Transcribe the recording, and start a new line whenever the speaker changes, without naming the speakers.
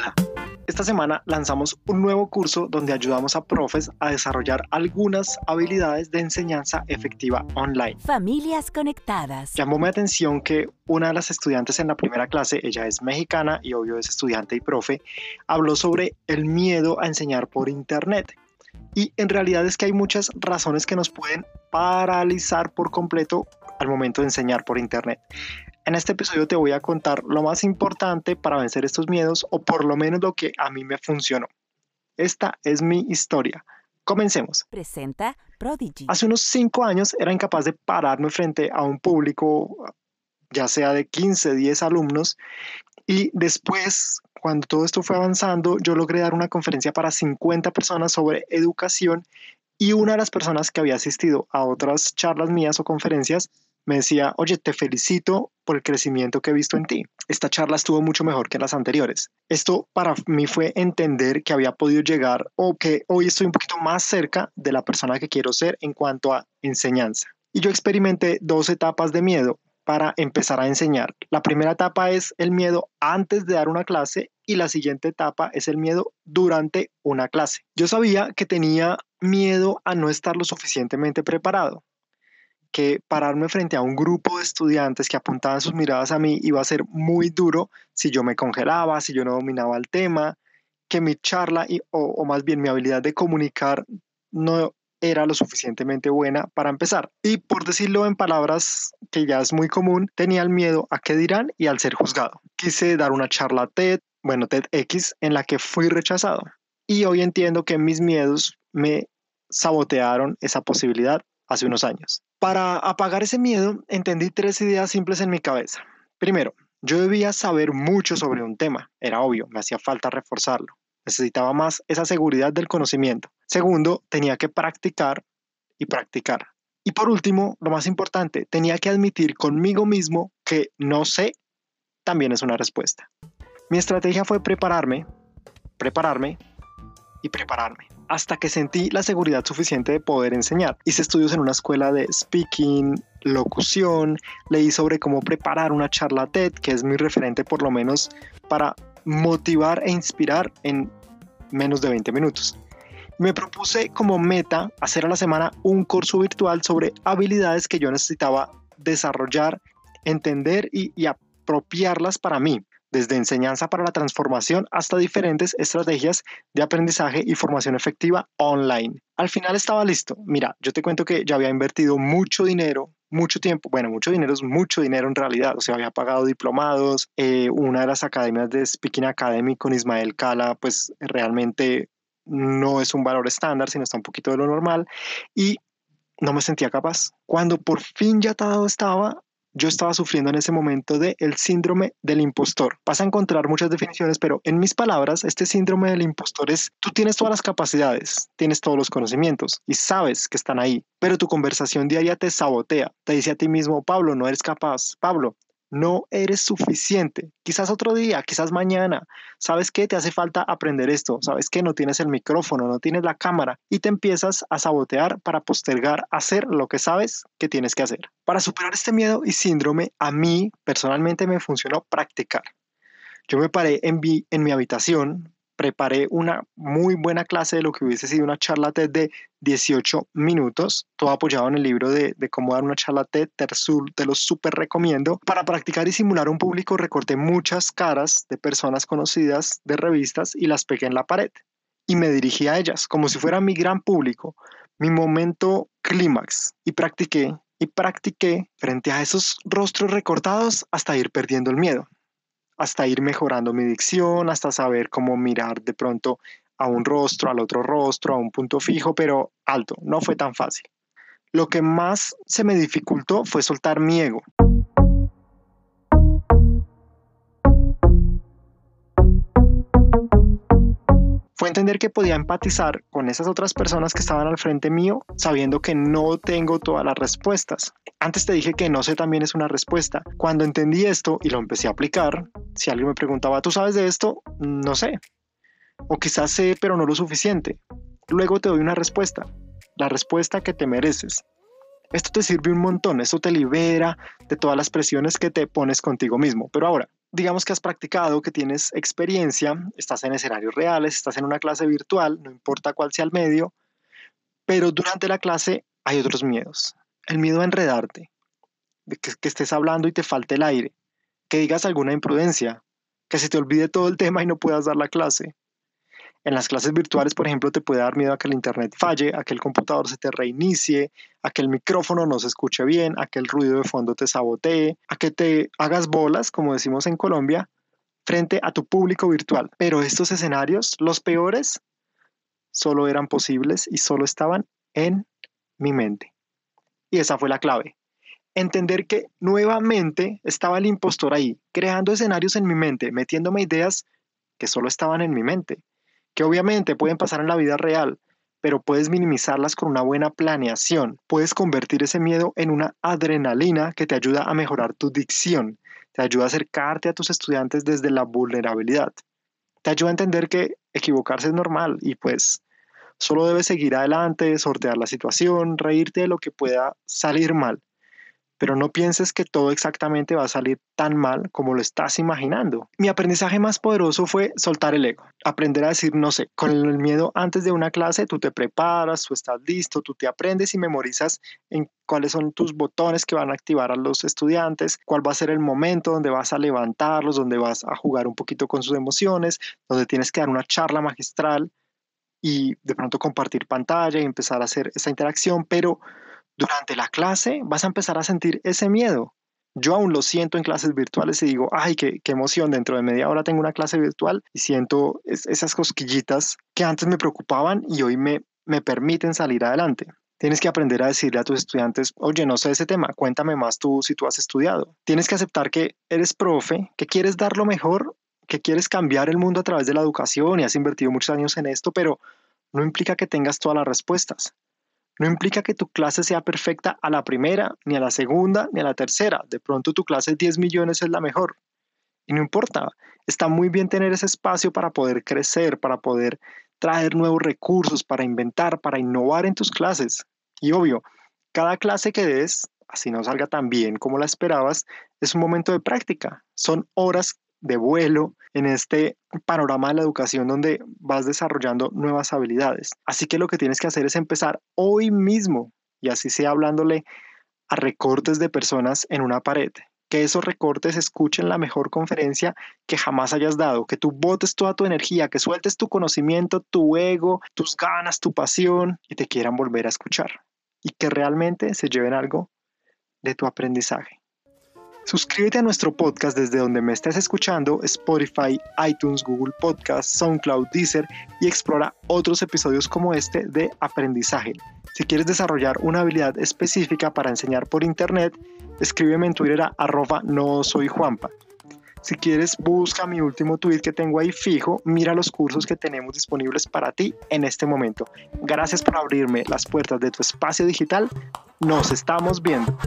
Hola. Esta semana lanzamos un nuevo curso donde ayudamos a profes a desarrollar algunas habilidades de enseñanza efectiva online.
Familias conectadas.
Llamó mi atención que una de las estudiantes en la primera clase, ella es mexicana y obvio es estudiante y profe, habló sobre el miedo a enseñar por internet. Y en realidad es que hay muchas razones que nos pueden paralizar por completo al momento de enseñar por internet. En este episodio te voy a contar lo más importante para vencer estos miedos o por lo menos lo que a mí me funcionó. Esta es mi historia. Comencemos.
Presenta Prodigy.
Hace unos 5 años era incapaz de pararme frente a un público, ya sea de 15, 10 alumnos, y después, cuando todo esto fue avanzando, yo logré dar una conferencia para 50 personas sobre educación y una de las personas que había asistido a otras charlas mías o conferencias me decía, oye, te felicito por el crecimiento que he visto en ti. Esta charla estuvo mucho mejor que las anteriores. Esto para mí fue entender que había podido llegar o que hoy estoy un poquito más cerca de la persona que quiero ser en cuanto a enseñanza. Y yo experimenté dos etapas de miedo para empezar a enseñar. La primera etapa es el miedo antes de dar una clase y la siguiente etapa es el miedo durante una clase. Yo sabía que tenía miedo a no estar lo suficientemente preparado que pararme frente a un grupo de estudiantes que apuntaban sus miradas a mí iba a ser muy duro si yo me congelaba, si yo no dominaba el tema, que mi charla y, o, más bien mi habilidad de comunicar no era lo suficientemente buena para empezar. Y por decirlo en palabras que ya es muy común, tenía el miedo a qué dirán y al ser juzgado. Quise dar una charla TED, bueno, TEDx, en la que fui rechazado. Y hoy entiendo que mis miedos me sabotearon esa posibilidad hace unos años. Para apagar ese miedo, entendí tres ideas simples en mi cabeza. Primero, yo debía saber mucho sobre un tema, era obvio, me hacía falta reforzarlo. Necesitaba más esa seguridad del conocimiento. Segundo, tenía que practicar y practicar. Y por último, lo más importante, tenía que admitir conmigo mismo que no sé también es una respuesta. Mi estrategia fue prepararme, prepararme y prepararme hasta que sentí la seguridad suficiente de poder enseñar. Hice estudios en una escuela de speaking, locución, leí sobre cómo preparar una charla TED, que es mi referente por lo menos para motivar e inspirar en menos de 20 minutos. Me propuse como meta hacer a la semana un curso virtual sobre habilidades que yo necesitaba desarrollar, entender y, y apropiarlas para mí desde enseñanza para la transformación hasta diferentes estrategias de aprendizaje y formación efectiva online. Al final estaba listo. Mira, yo te cuento que ya había invertido mucho dinero, mucho tiempo, bueno, mucho dinero es mucho dinero en realidad, o sea, había pagado diplomados, eh, una de las academias de Speaking Academy con Ismael Cala, pues realmente no es un valor estándar, sino está un poquito de lo normal, y no me sentía capaz. Cuando por fin ya todo estaba, yo estaba sufriendo en ese momento de el síndrome del impostor. Vas a encontrar muchas definiciones, pero en mis palabras, este síndrome del impostor es tú tienes todas las capacidades, tienes todos los conocimientos y sabes que están ahí, pero tu conversación diaria te sabotea, te dice a ti mismo, Pablo, no eres capaz, Pablo, no eres suficiente. Quizás otro día, quizás mañana. ¿Sabes qué? Te hace falta aprender esto. ¿Sabes qué? No tienes el micrófono, no tienes la cámara y te empiezas a sabotear para postergar hacer lo que sabes que tienes que hacer. Para superar este miedo y síndrome, a mí personalmente me funcionó practicar. Yo me paré en mi, en mi habitación, preparé una muy buena clase de lo que hubiese sido una charla TED de 18 minutos, todo apoyado en el libro de, cómo dar una charla TED, te lo súper recomiendo. Para practicar y simular un público recorté muchas caras de personas conocidas de revistas y las pegué en la pared y me dirigí a ellas como si fuera mi gran público, mi momento clímax. Y practiqué y practiqué frente a esos rostros recortados hasta ir perdiendo el miedo hasta ir mejorando mi dicción, hasta saber cómo mirar de pronto a un rostro, al otro rostro, a un punto fijo, pero alto, no fue tan fácil. Lo que más se me dificultó fue soltar mi ego. Fue entender que podía empatizar con esas otras personas que estaban al frente mío, sabiendo que no tengo todas las respuestas. Antes te dije que no sé también es una respuesta. Cuando entendí esto y lo empecé a aplicar, si alguien me preguntaba, ¿tú sabes de esto? No sé. O quizás sé, pero no lo suficiente. Luego te doy una respuesta, la respuesta que te mereces. Esto te sirve un montón, esto te libera de todas las presiones que te pones contigo mismo. Pero ahora, digamos que has practicado, que tienes experiencia, estás en escenarios reales, estás en una clase virtual, no importa cuál sea el medio, pero durante la clase hay otros miedos. El miedo a enredarte, de que, que estés hablando y te falte el aire, que digas alguna imprudencia, que se te olvide todo el tema y no puedas dar la clase. En las clases virtuales, por ejemplo, te puede dar miedo a que el internet falle, a que el computador se te reinicie, a que el micrófono no se escuche bien, a que el ruido de fondo te sabotee, a que te hagas bolas, como decimos en Colombia, frente a tu público virtual. Pero estos escenarios, los peores, solo eran posibles y solo estaban en mi mente. Y esa fue la clave. Entender que nuevamente estaba el impostor ahí, creando escenarios en mi mente, metiéndome ideas que solo estaban en mi mente que obviamente pueden pasar en la vida real, pero puedes minimizarlas con una buena planeación. Puedes convertir ese miedo en una adrenalina que te ayuda a mejorar tu dicción, te ayuda a acercarte a tus estudiantes desde la vulnerabilidad. Te ayuda a entender que equivocarse es normal y pues solo debes seguir adelante, sortear la situación, reírte de lo que pueda salir mal pero no pienses que todo exactamente va a salir tan mal como lo estás imaginando. Mi aprendizaje más poderoso fue soltar el ego, aprender a decir no sé. Con el miedo antes de una clase, tú te preparas, tú estás listo, tú te aprendes y memorizas en cuáles son tus botones que van a activar a los estudiantes, cuál va a ser el momento donde vas a levantarlos, donde vas a jugar un poquito con sus emociones, donde tienes que dar una charla magistral y de pronto compartir pantalla y empezar a hacer esa interacción, pero durante la clase vas a empezar a sentir ese miedo. Yo aún lo siento en clases virtuales y digo, ay, qué, emoción, dentro de media hora tengo una clase virtual y siento esas cosquillitas que antes me preocupaban y hoy me, me permiten salir adelante. Tienes que aprender a decirle a tus estudiantes, oye, no sé ese tema, cuéntame más tú si tú has estudiado. Tienes que aceptar que eres profe, que quieres dar lo mejor, que quieres cambiar el mundo a través de la educación y has invertido muchos años en esto, pero no implica que tengas todas las respuestas. No implica que tu clase sea perfecta a la primera, ni a la segunda, ni a la tercera. De pronto tu clase de 10 millones es la mejor. Y no importa, está muy bien tener ese espacio para poder crecer, para poder traer nuevos recursos, para inventar, para innovar en tus clases. Y obvio, cada clase que des, así no salga tan bien como la esperabas, es un momento de práctica. Son horas de vuelo en este panorama de la educación donde vas desarrollando nuevas habilidades. Así que lo que tienes que hacer es empezar hoy mismo y así sea hablándole a recortes de personas en una pared. Que esos recortes escuchen la mejor conferencia que jamás hayas dado, que tú botes toda tu energía, que sueltes tu conocimiento, tu ego, tus ganas, tu pasión y te quieran volver a escuchar. Y que realmente se lleven algo de tu aprendizaje. Suscríbete a nuestro podcast desde donde me estés escuchando, Spotify, iTunes, Google Podcast, SoundCloud, Deezer y explora otros episodios como este de aprendizaje. Si quieres desarrollar una habilidad específica para enseñar por internet, escríbeme en Twitter a arroba no soy Juanpa. Si quieres, busca mi último tweet que tengo ahí fijo, mira los cursos que tenemos disponibles para ti en este momento. Gracias por abrirme las puertas de tu espacio digital. Nos estamos viendo.